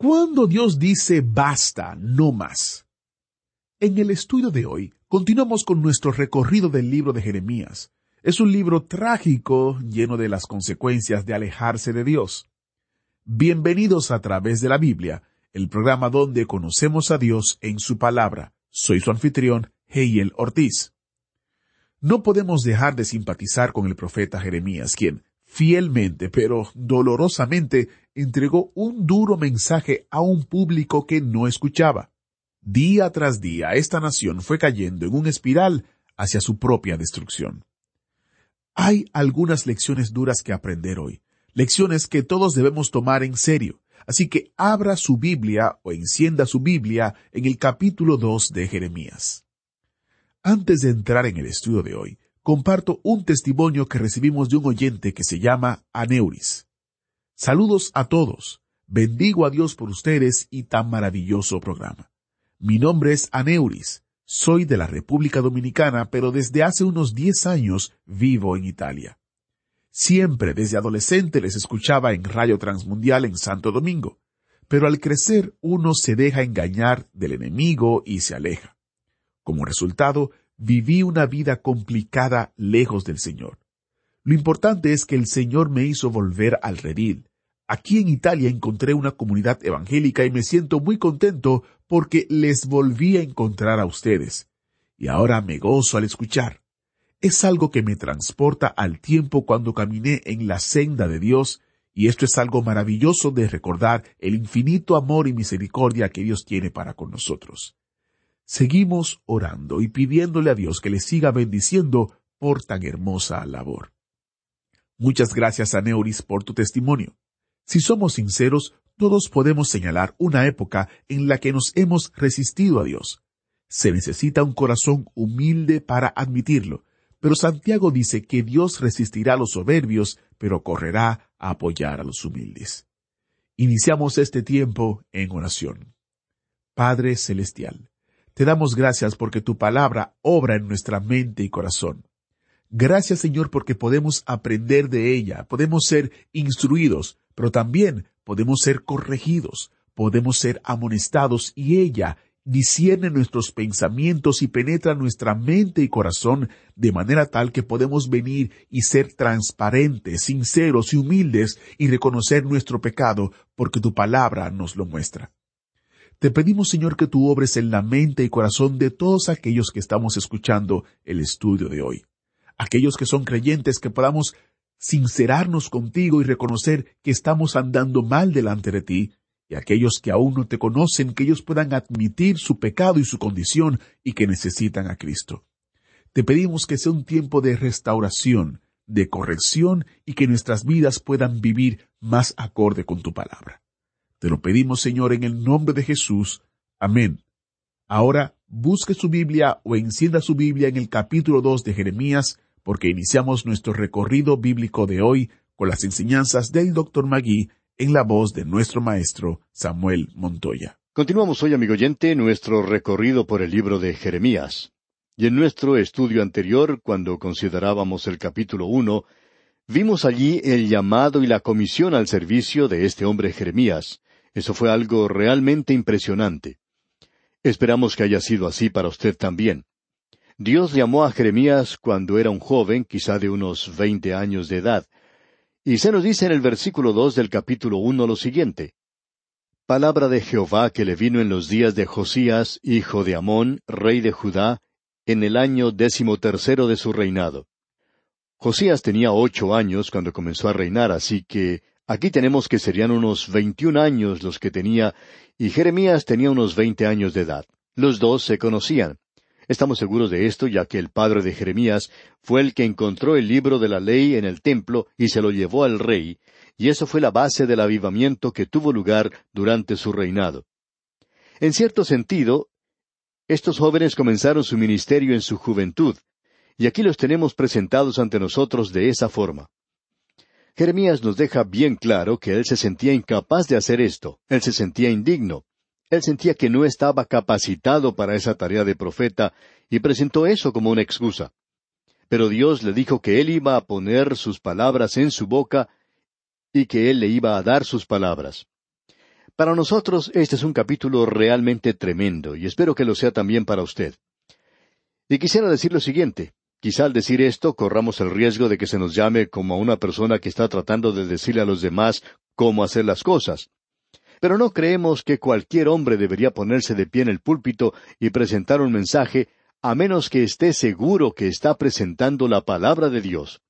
Dios. Cuando Dios dice basta, no más. En el estudio de hoy, continuamos con nuestro recorrido del libro de Jeremías. Es un libro trágico, lleno de las consecuencias de alejarse de Dios. Bienvenidos a través de la Biblia, el programa donde conocemos a Dios en su palabra. Soy su anfitrión, Heiel Ortiz. No podemos dejar de simpatizar con el profeta Jeremías, quien, fielmente pero dolorosamente, entregó un duro mensaje a un público que no escuchaba. Día tras día esta nación fue cayendo en un espiral hacia su propia destrucción. Hay algunas lecciones duras que aprender hoy, lecciones que todos debemos tomar en serio, así que abra su Biblia o encienda su Biblia en el capítulo 2 de Jeremías. Antes de entrar en el estudio de hoy, comparto un testimonio que recibimos de un oyente que se llama Aneuris. Saludos a todos. Bendigo a Dios por ustedes y tan maravilloso programa. Mi nombre es Aneuris. Soy de la República Dominicana, pero desde hace unos 10 años vivo en Italia. Siempre desde adolescente les escuchaba en Radio Transmundial en Santo Domingo, pero al crecer uno se deja engañar del enemigo y se aleja. Como resultado, viví una vida complicada lejos del Señor. Lo importante es que el Señor me hizo volver al redil. Aquí en Italia encontré una comunidad evangélica y me siento muy contento porque les volví a encontrar a ustedes. Y ahora me gozo al escuchar. Es algo que me transporta al tiempo cuando caminé en la senda de Dios, y esto es algo maravilloso de recordar el infinito amor y misericordia que Dios tiene para con nosotros. Seguimos orando y pidiéndole a Dios que le siga bendiciendo por tan hermosa labor. Muchas gracias a Neuris por tu testimonio. Si somos sinceros, todos podemos señalar una época en la que nos hemos resistido a Dios. Se necesita un corazón humilde para admitirlo, pero Santiago dice que Dios resistirá a los soberbios, pero correrá a apoyar a los humildes. Iniciamos este tiempo en oración. Padre Celestial, te damos gracias porque tu palabra obra en nuestra mente y corazón. Gracias Señor porque podemos aprender de ella, podemos ser instruidos, pero también podemos ser corregidos, podemos ser amonestados y ella discierne nuestros pensamientos y penetra nuestra mente y corazón de manera tal que podemos venir y ser transparentes, sinceros y humildes y reconocer nuestro pecado porque tu palabra nos lo muestra. Te pedimos, Señor, que tú obres en la mente y corazón de todos aquellos que estamos escuchando el estudio de hoy. Aquellos que son creyentes que podamos sincerarnos contigo y reconocer que estamos andando mal delante de ti, y aquellos que aún no te conocen, que ellos puedan admitir su pecado y su condición y que necesitan a Cristo. Te pedimos que sea un tiempo de restauración, de corrección y que nuestras vidas puedan vivir más acorde con tu palabra. Te lo pedimos, Señor, en el nombre de Jesús. Amén. Ahora busque su Biblia o encienda su Biblia en el capítulo 2 de Jeremías, porque iniciamos nuestro recorrido bíblico de hoy con las enseñanzas del Dr. Magui en la voz de nuestro maestro Samuel Montoya. Continuamos hoy, amigo oyente, nuestro recorrido por el libro de Jeremías. Y en nuestro estudio anterior, cuando considerábamos el capítulo uno, vimos allí el llamado y la comisión al servicio de este hombre Jeremías. Eso fue algo realmente impresionante. Esperamos que haya sido así para usted también. Dios llamó a Jeremías cuando era un joven, quizá de unos veinte años de edad, y se nos dice en el versículo dos del capítulo uno lo siguiente. Palabra de Jehová que le vino en los días de Josías, hijo de Amón, rey de Judá, en el año décimo tercero de su reinado. Josías tenía ocho años cuando comenzó a reinar, así que aquí tenemos que serían unos veintiún años los que tenía, y Jeremías tenía unos veinte años de edad. Los dos se conocían. Estamos seguros de esto, ya que el padre de Jeremías fue el que encontró el libro de la ley en el templo y se lo llevó al rey, y eso fue la base del avivamiento que tuvo lugar durante su reinado. En cierto sentido, estos jóvenes comenzaron su ministerio en su juventud, y aquí los tenemos presentados ante nosotros de esa forma. Jeremías nos deja bien claro que él se sentía incapaz de hacer esto, él se sentía indigno, él sentía que no estaba capacitado para esa tarea de profeta y presentó eso como una excusa. Pero Dios le dijo que él iba a poner sus palabras en su boca y que él le iba a dar sus palabras. Para nosotros este es un capítulo realmente tremendo y espero que lo sea también para usted. Y quisiera decir lo siguiente. Quizá al decir esto corramos el riesgo de que se nos llame como a una persona que está tratando de decirle a los demás cómo hacer las cosas. Pero no creemos que cualquier hombre debería ponerse de pie en el púlpito y presentar un mensaje a menos que esté seguro que está presentando la palabra de Dios.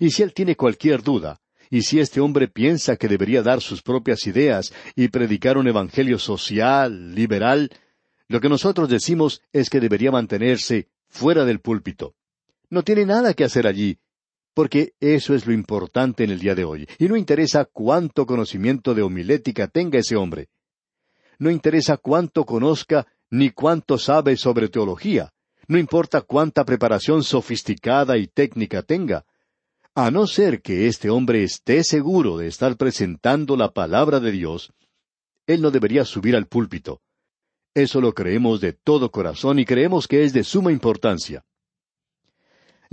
Y si él tiene cualquier duda, y si este hombre piensa que debería dar sus propias ideas y predicar un evangelio social, liberal, lo que nosotros decimos es que debería mantenerse fuera del púlpito. No tiene nada que hacer allí, porque eso es lo importante en el día de hoy, y no interesa cuánto conocimiento de homilética tenga ese hombre. No interesa cuánto conozca ni cuánto sabe sobre teología, no importa cuánta preparación sofisticada y técnica tenga, a no ser que este hombre esté seguro de estar presentando la palabra de Dios, él no debería subir al púlpito. Eso lo creemos de todo corazón y creemos que es de suma importancia.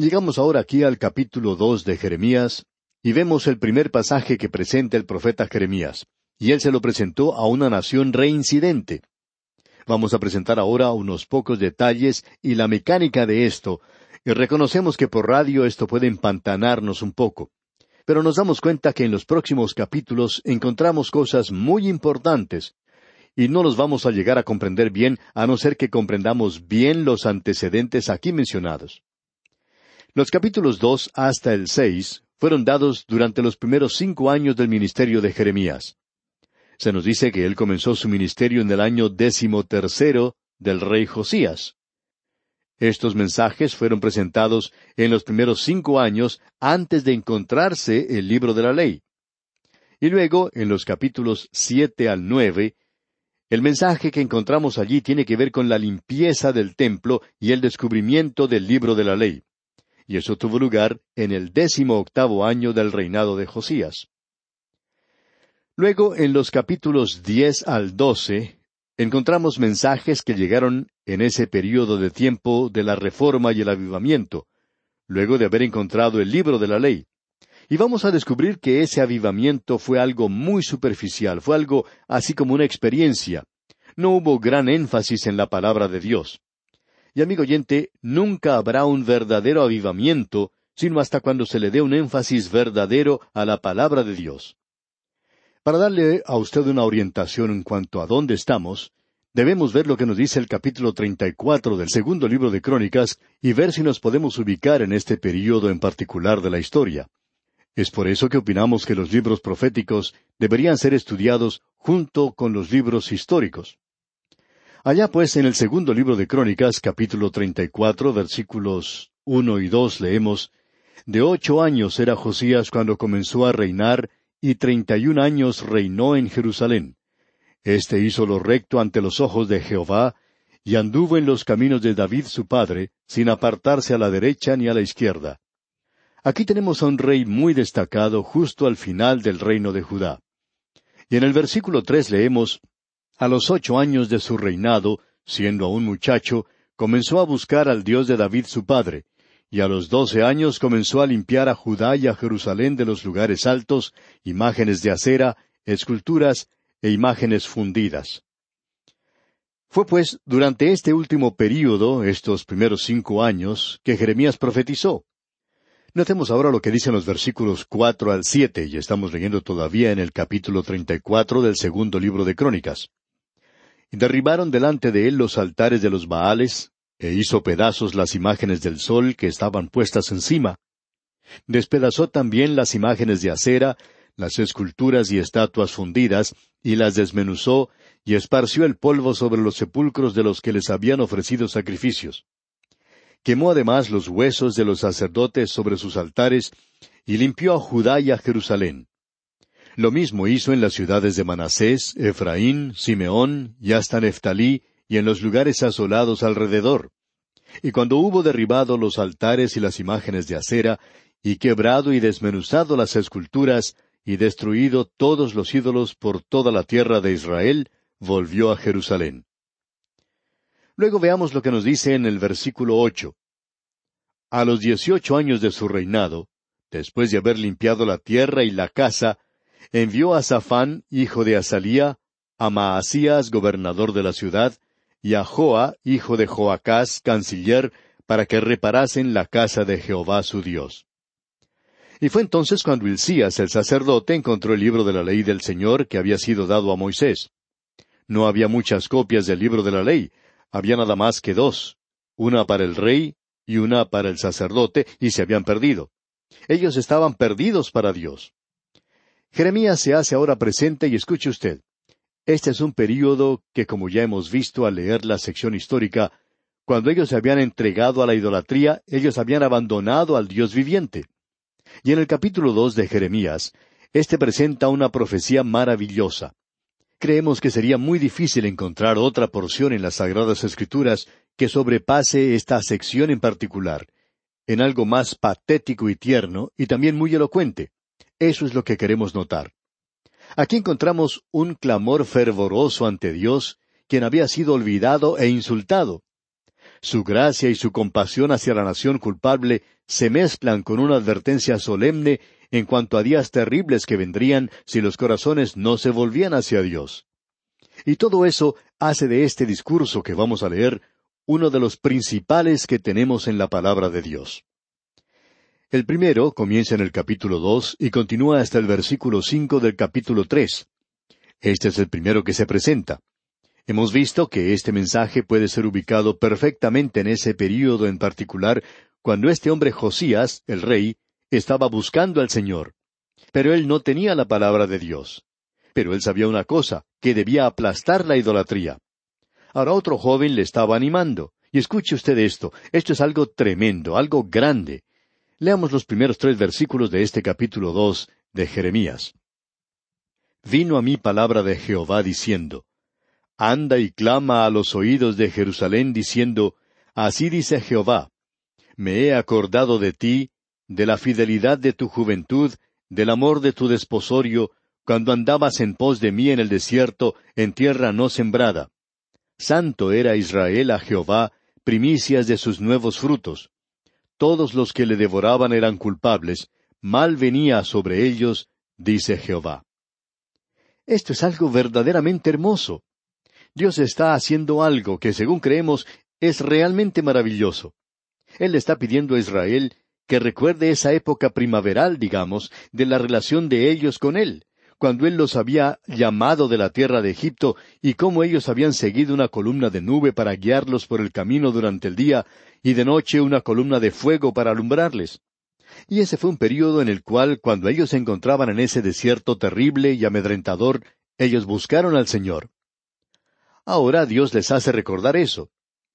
Llegamos ahora aquí al capítulo dos de Jeremías y vemos el primer pasaje que presenta el profeta Jeremías, y él se lo presentó a una nación reincidente. Vamos a presentar ahora unos pocos detalles y la mecánica de esto, y reconocemos que por radio esto puede empantanarnos un poco. Pero nos damos cuenta que en los próximos capítulos encontramos cosas muy importantes, y no los vamos a llegar a comprender bien a no ser que comprendamos bien los antecedentes aquí mencionados. Los capítulos dos hasta el seis fueron dados durante los primeros cinco años del ministerio de Jeremías. Se nos dice que él comenzó su ministerio en el año décimo tercero del rey Josías. Estos mensajes fueron presentados en los primeros cinco años antes de encontrarse el libro de la ley. Y luego, en los capítulos siete al nueve, el mensaje que encontramos allí tiene que ver con la limpieza del templo y el descubrimiento del libro de la ley y eso tuvo lugar en el décimo octavo año del reinado de Josías. Luego, en los capítulos diez al doce, encontramos mensajes que llegaron en ese período de tiempo de la reforma y el avivamiento, luego de haber encontrado el libro de la ley. Y vamos a descubrir que ese avivamiento fue algo muy superficial, fue algo así como una experiencia. No hubo gran énfasis en la palabra de Dios. Y amigo oyente, nunca habrá un verdadero avivamiento, sino hasta cuando se le dé un énfasis verdadero a la palabra de Dios. Para darle a usted una orientación en cuanto a dónde estamos, debemos ver lo que nos dice el capítulo treinta y cuatro del segundo libro de Crónicas y ver si nos podemos ubicar en este período en particular de la historia. Es por eso que opinamos que los libros proféticos deberían ser estudiados junto con los libros históricos. Allá pues en el segundo libro de Crónicas, capítulo treinta y cuatro, versículos uno y dos, leemos De ocho años era Josías cuando comenzó a reinar, y treinta y un años reinó en Jerusalén. Este hizo lo recto ante los ojos de Jehová, y anduvo en los caminos de David su padre, sin apartarse a la derecha ni a la izquierda. Aquí tenemos a un rey muy destacado justo al final del reino de Judá. Y en el versículo tres leemos a los ocho años de su reinado, siendo aún muchacho, comenzó a buscar al Dios de David su padre, y a los doce años comenzó a limpiar a Judá y a Jerusalén de los lugares altos, imágenes de acera, esculturas e imágenes fundidas. Fue pues durante este último período, estos primeros cinco años, que Jeremías profetizó. Notemos ahora lo que dicen los versículos cuatro al siete, y estamos leyendo todavía en el capítulo treinta y cuatro del segundo libro de Crónicas. Derribaron delante de él los altares de los Baales, e hizo pedazos las imágenes del sol que estaban puestas encima. Despedazó también las imágenes de acera, las esculturas y estatuas fundidas, y las desmenuzó, y esparció el polvo sobre los sepulcros de los que les habían ofrecido sacrificios. Quemó además los huesos de los sacerdotes sobre sus altares, y limpió a Judá y a Jerusalén. Lo mismo hizo en las ciudades de Manasés, Efraín, Simeón y hasta Neftalí y en los lugares asolados alrededor. Y cuando hubo derribado los altares y las imágenes de acera, y quebrado y desmenuzado las esculturas, y destruido todos los ídolos por toda la tierra de Israel, volvió a Jerusalén. Luego veamos lo que nos dice en el versículo ocho. A los dieciocho años de su reinado, después de haber limpiado la tierra y la casa, envió a Safán, hijo de Asalía, a Maasías, gobernador de la ciudad, y a Joa, hijo de Joacás, canciller, para que reparasen la casa de Jehová su Dios. Y fue entonces cuando Hilcías el sacerdote encontró el libro de la ley del Señor que había sido dado a Moisés. No había muchas copias del libro de la ley, había nada más que dos, una para el rey y una para el sacerdote, y se habían perdido. Ellos estaban perdidos para Dios. Jeremías se hace ahora presente y escuche usted. Este es un período que, como ya hemos visto al leer la sección histórica, cuando ellos se habían entregado a la idolatría, ellos habían abandonado al Dios viviente. Y en el capítulo dos de Jeremías, éste presenta una profecía maravillosa. Creemos que sería muy difícil encontrar otra porción en las Sagradas Escrituras que sobrepase esta sección en particular, en algo más patético y tierno, y también muy elocuente. Eso es lo que queremos notar. Aquí encontramos un clamor fervoroso ante Dios, quien había sido olvidado e insultado. Su gracia y su compasión hacia la nación culpable se mezclan con una advertencia solemne en cuanto a días terribles que vendrían si los corazones no se volvían hacia Dios. Y todo eso hace de este discurso que vamos a leer uno de los principales que tenemos en la palabra de Dios. El primero comienza en el capítulo dos y continúa hasta el versículo cinco del capítulo tres. Este es el primero que se presenta. Hemos visto que este mensaje puede ser ubicado perfectamente en ese período en particular, cuando este hombre Josías, el rey, estaba buscando al Señor. Pero él no tenía la palabra de Dios. Pero él sabía una cosa, que debía aplastar la idolatría. Ahora otro joven le estaba animando. Y escuche usted esto, esto es algo tremendo, algo grande. Leamos los primeros tres versículos de este capítulo dos de Jeremías. Vino a mí palabra de Jehová diciendo, Anda y clama a los oídos de Jerusalén diciendo, Así dice Jehová, Me he acordado de ti, de la fidelidad de tu juventud, del amor de tu desposorio, cuando andabas en pos de mí en el desierto, en tierra no sembrada. Santo era Israel a Jehová, primicias de sus nuevos frutos. Todos los que le devoraban eran culpables, mal venía sobre ellos, dice Jehová. Esto es algo verdaderamente hermoso. Dios está haciendo algo que, según creemos, es realmente maravilloso. Él está pidiendo a Israel que recuerde esa época primaveral, digamos, de la relación de ellos con Él, cuando Él los había llamado de la tierra de Egipto y cómo ellos habían seguido una columna de nube para guiarlos por el camino durante el día y de noche una columna de fuego para alumbrarles. Y ese fue un período en el cual, cuando ellos se encontraban en ese desierto terrible y amedrentador, ellos buscaron al Señor. Ahora Dios les hace recordar eso.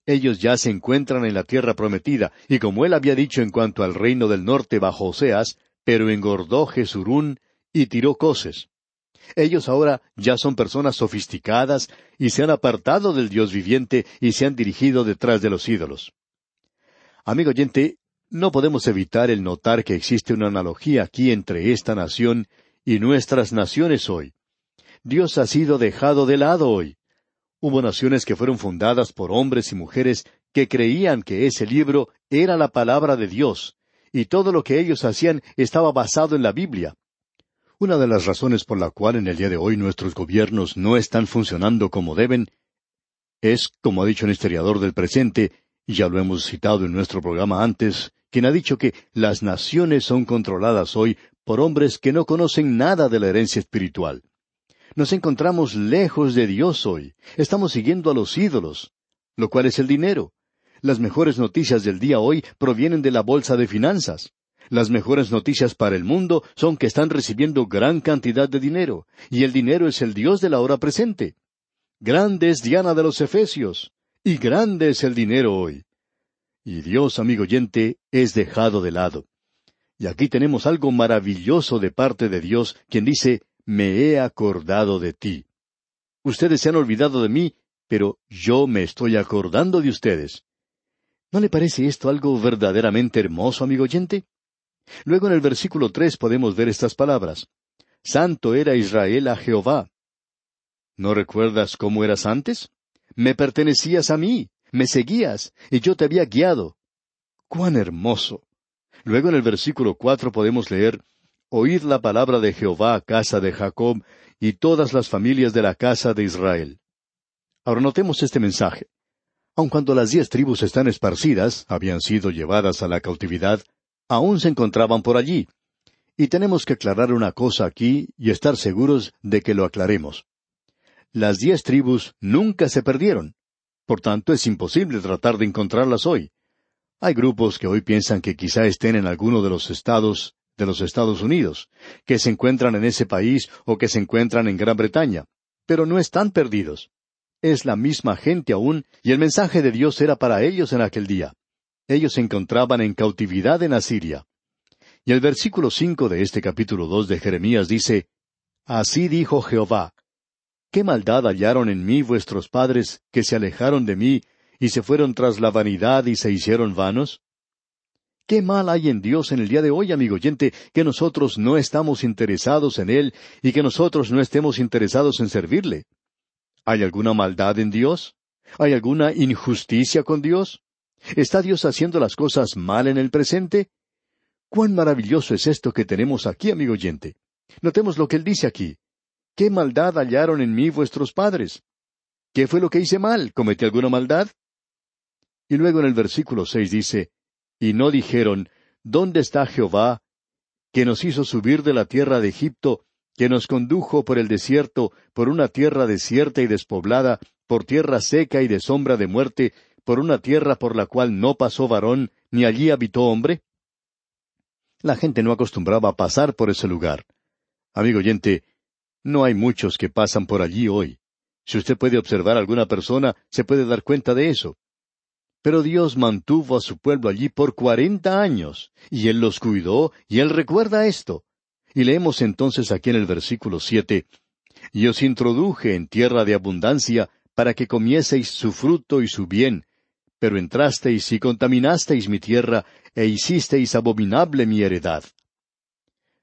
Ellos ya se encuentran en la tierra prometida, y como él había dicho en cuanto al reino del norte bajo Oseas, pero engordó Jesurún y tiró coces. Ellos ahora ya son personas sofisticadas y se han apartado del Dios viviente y se han dirigido detrás de los ídolos. Amigo oyente, no podemos evitar el notar que existe una analogía aquí entre esta nación y nuestras naciones hoy. Dios ha sido dejado de lado hoy. Hubo naciones que fueron fundadas por hombres y mujeres que creían que ese libro era la palabra de Dios, y todo lo que ellos hacían estaba basado en la Biblia. Una de las razones por la cual en el día de hoy nuestros gobiernos no están funcionando como deben es, como ha dicho un historiador del presente, ya lo hemos citado en nuestro programa antes, quien ha dicho que las naciones son controladas hoy por hombres que no conocen nada de la herencia espiritual. Nos encontramos lejos de Dios hoy. Estamos siguiendo a los ídolos, lo cual es el dinero. Las mejores noticias del día hoy provienen de la bolsa de finanzas. Las mejores noticias para el mundo son que están recibiendo gran cantidad de dinero, y el dinero es el Dios de la hora presente. Grande es Diana de los Efesios, y grande es el dinero hoy. Y Dios, amigo oyente, es dejado de lado. Y aquí tenemos algo maravilloso de parte de Dios, quien dice, me he acordado de ti. Ustedes se han olvidado de mí, pero yo me estoy acordando de ustedes. ¿No le parece esto algo verdaderamente hermoso, amigo oyente? Luego en el versículo tres podemos ver estas palabras. Santo era Israel a Jehová. ¿No recuerdas cómo eras antes? Me pertenecías a mí, me seguías, y yo te había guiado. ¡Cuán hermoso! Luego en el versículo cuatro podemos leer Oíd la palabra de Jehová, casa de Jacob, y todas las familias de la casa de Israel. Ahora notemos este mensaje. Aun cuando las diez tribus están esparcidas, habían sido llevadas a la cautividad, aún se encontraban por allí. Y tenemos que aclarar una cosa aquí y estar seguros de que lo aclaremos. Las diez tribus nunca se perdieron. Por tanto, es imposible tratar de encontrarlas hoy. Hay grupos que hoy piensan que quizá estén en alguno de los estados de los Estados Unidos, que se encuentran en ese país o que se encuentran en Gran Bretaña, pero no están perdidos es la misma gente aún, y el mensaje de Dios era para ellos en aquel día. Ellos se encontraban en cautividad en Asiria. Y el versículo cinco de este capítulo dos de Jeremías dice Así dijo Jehová ¿Qué maldad hallaron en mí vuestros padres que se alejaron de mí y se fueron tras la vanidad y se hicieron vanos? ¿Qué mal hay en Dios en el día de hoy, amigo oyente, que nosotros no estamos interesados en Él y que nosotros no estemos interesados en servirle? ¿Hay alguna maldad en Dios? ¿Hay alguna injusticia con Dios? ¿Está Dios haciendo las cosas mal en el presente? Cuán maravilloso es esto que tenemos aquí, amigo oyente. Notemos lo que él dice aquí. ¿Qué maldad hallaron en mí vuestros padres? ¿Qué fue lo que hice mal? ¿Cometí alguna maldad? Y luego en el versículo seis dice, Y no dijeron, ¿Dónde está Jehová, que nos hizo subir de la tierra de Egipto, que nos condujo por el desierto, por una tierra desierta y despoblada, por tierra seca y de sombra de muerte, por una tierra por la cual no pasó varón, ni allí habitó hombre? La gente no acostumbraba a pasar por ese lugar. Amigo oyente, no hay muchos que pasan por allí hoy. Si usted puede observar a alguna persona, se puede dar cuenta de eso. Pero Dios mantuvo a su pueblo allí por cuarenta años, y Él los cuidó, y Él recuerda esto. Y leemos entonces aquí en el versículo siete, Y os introduje en tierra de abundancia, para que comieseis su fruto y su bien, pero entrasteis y contaminasteis mi tierra, e hicisteis abominable mi heredad.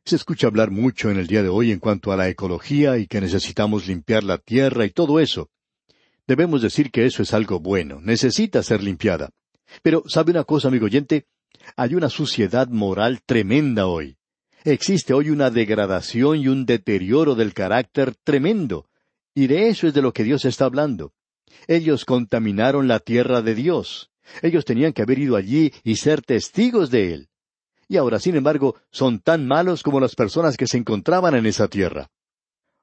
Se escucha hablar mucho en el día de hoy en cuanto a la ecología y que necesitamos limpiar la tierra y todo eso. Debemos decir que eso es algo bueno, necesita ser limpiada. Pero, ¿sabe una cosa, amigo oyente? Hay una suciedad moral tremenda hoy. Existe hoy una degradación y un deterioro del carácter tremendo. Y de eso es de lo que Dios está hablando. Ellos contaminaron la tierra de Dios. Ellos tenían que haber ido allí y ser testigos de Él. Y ahora, sin embargo, son tan malos como las personas que se encontraban en esa tierra.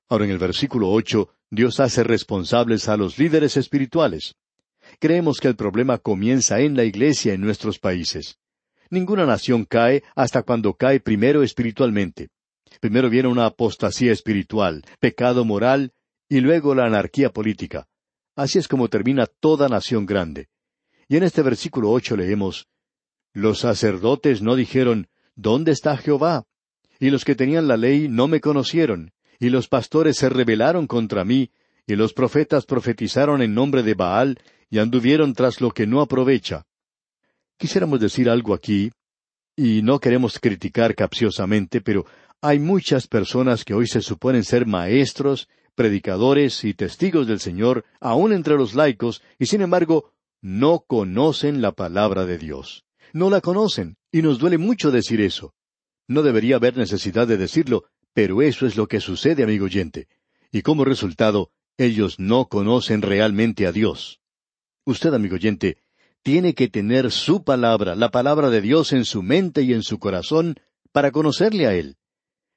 Ahora en el versículo ocho, Dios hace responsables a los líderes espirituales. Creemos que el problema comienza en la iglesia en nuestros países. Ninguna nación cae hasta cuando cae primero espiritualmente. Primero viene una apostasía espiritual, pecado moral y luego la anarquía política. Así es como termina toda nación grande. Y en este versículo ocho leemos Los sacerdotes no dijeron ¿Dónde está Jehová? Y los que tenían la ley no me conocieron, y los pastores se rebelaron contra mí, y los profetas profetizaron en nombre de Baal, y anduvieron tras lo que no aprovecha. Quisiéramos decir algo aquí, y no queremos criticar capciosamente, pero hay muchas personas que hoy se suponen ser maestros, predicadores y testigos del Señor, aun entre los laicos, y sin embargo no conocen la palabra de Dios. No la conocen, y nos duele mucho decir eso. No debería haber necesidad de decirlo, pero eso es lo que sucede, amigo oyente. Y como resultado, ellos no conocen realmente a Dios. Usted, amigo oyente, tiene que tener su palabra, la palabra de Dios en su mente y en su corazón, para conocerle a Él.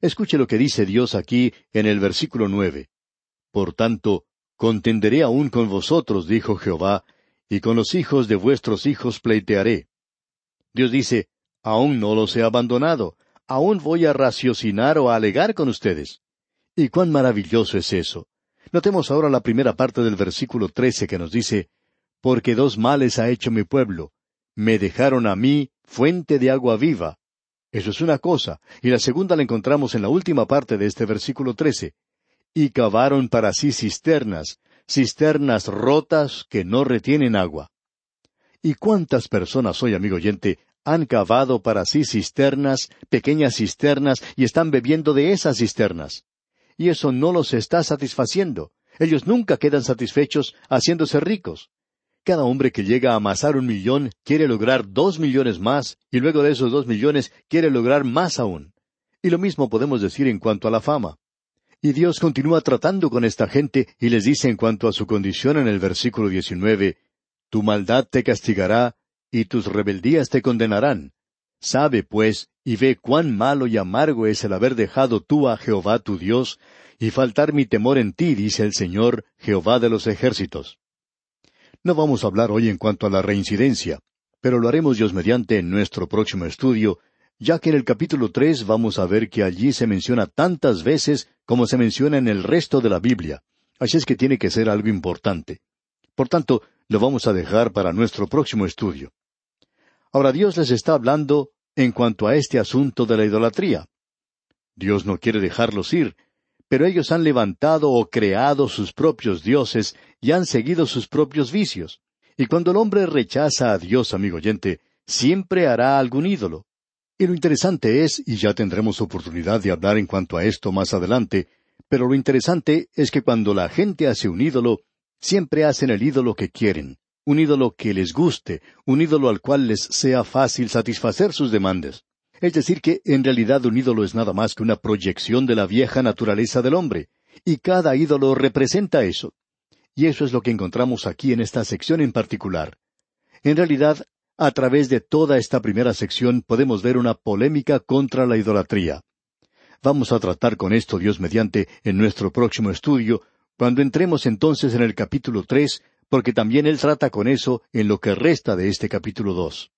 Escuche lo que dice Dios aquí en el versículo nueve. Por tanto, contenderé aún con vosotros, dijo Jehová, y con los hijos de vuestros hijos pleitearé. Dios dice, aún no los he abandonado, aún voy a raciocinar o a alegar con ustedes. Y cuán maravilloso es eso. Notemos ahora la primera parte del versículo trece que nos dice, porque dos males ha hecho mi pueblo. Me dejaron a mí fuente de agua viva. Eso es una cosa, y la segunda la encontramos en la última parte de este versículo trece. Y cavaron para sí cisternas, cisternas rotas que no retienen agua. ¿Y cuántas personas hoy, amigo oyente, han cavado para sí cisternas, pequeñas cisternas, y están bebiendo de esas cisternas? Y eso no los está satisfaciendo. Ellos nunca quedan satisfechos haciéndose ricos. Cada hombre que llega a amasar un millón quiere lograr dos millones más, y luego de esos dos millones quiere lograr más aún. Y lo mismo podemos decir en cuanto a la fama. Y Dios continúa tratando con esta gente y les dice en cuanto a su condición en el versículo 19, Tu maldad te castigará y tus rebeldías te condenarán. Sabe, pues, y ve cuán malo y amargo es el haber dejado tú a Jehová tu Dios, y faltar mi temor en ti, dice el Señor, Jehová de los ejércitos. No vamos a hablar hoy en cuanto a la reincidencia, pero lo haremos Dios mediante en nuestro próximo estudio, ya que en el capítulo tres vamos a ver que allí se menciona tantas veces como se menciona en el resto de la Biblia. Así es que tiene que ser algo importante. Por tanto, lo vamos a dejar para nuestro próximo estudio. Ahora Dios les está hablando en cuanto a este asunto de la idolatría. Dios no quiere dejarlos ir, pero ellos han levantado o creado sus propios dioses y han seguido sus propios vicios. Y cuando el hombre rechaza a Dios, amigo oyente, siempre hará algún ídolo. Y lo interesante es, y ya tendremos oportunidad de hablar en cuanto a esto más adelante, pero lo interesante es que cuando la gente hace un ídolo, siempre hacen el ídolo que quieren, un ídolo que les guste, un ídolo al cual les sea fácil satisfacer sus demandas. Es decir, que en realidad un ídolo es nada más que una proyección de la vieja naturaleza del hombre, y cada ídolo representa eso. Y eso es lo que encontramos aquí en esta sección en particular. En realidad, a través de toda esta primera sección podemos ver una polémica contra la idolatría. Vamos a tratar con esto, Dios mediante, en nuestro próximo estudio, cuando entremos entonces en el capítulo tres, porque también Él trata con eso en lo que resta de este capítulo dos.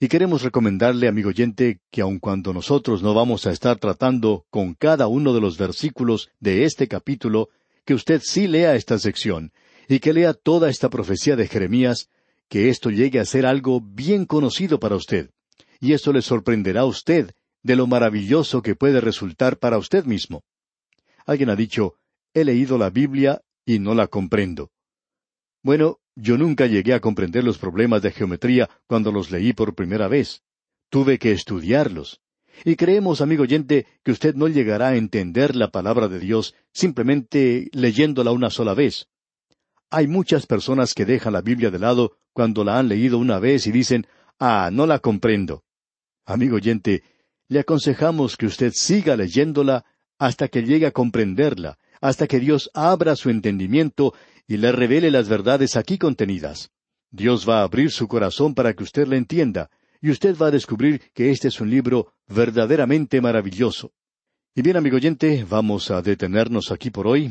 Y queremos recomendarle, amigo oyente, que aun cuando nosotros no vamos a estar tratando con cada uno de los versículos de este capítulo, que usted sí lea esta sección, y que lea toda esta profecía de Jeremías, que esto llegue a ser algo bien conocido para usted. Y esto le sorprenderá a usted de lo maravilloso que puede resultar para usted mismo. Alguien ha dicho, he leído la Biblia y no la comprendo. Bueno, yo nunca llegué a comprender los problemas de geometría cuando los leí por primera vez. Tuve que estudiarlos. Y creemos, amigo oyente, que usted no llegará a entender la palabra de Dios simplemente leyéndola una sola vez. Hay muchas personas que dejan la Biblia de lado cuando la han leído una vez y dicen, ah, no la comprendo. Amigo oyente, le aconsejamos que usted siga leyéndola hasta que llegue a comprenderla, hasta que Dios abra su entendimiento y le revele las verdades aquí contenidas. Dios va a abrir su corazón para que usted la entienda, y usted va a descubrir que este es un libro verdaderamente maravilloso. Y bien, amigo oyente, vamos a detenernos aquí por hoy.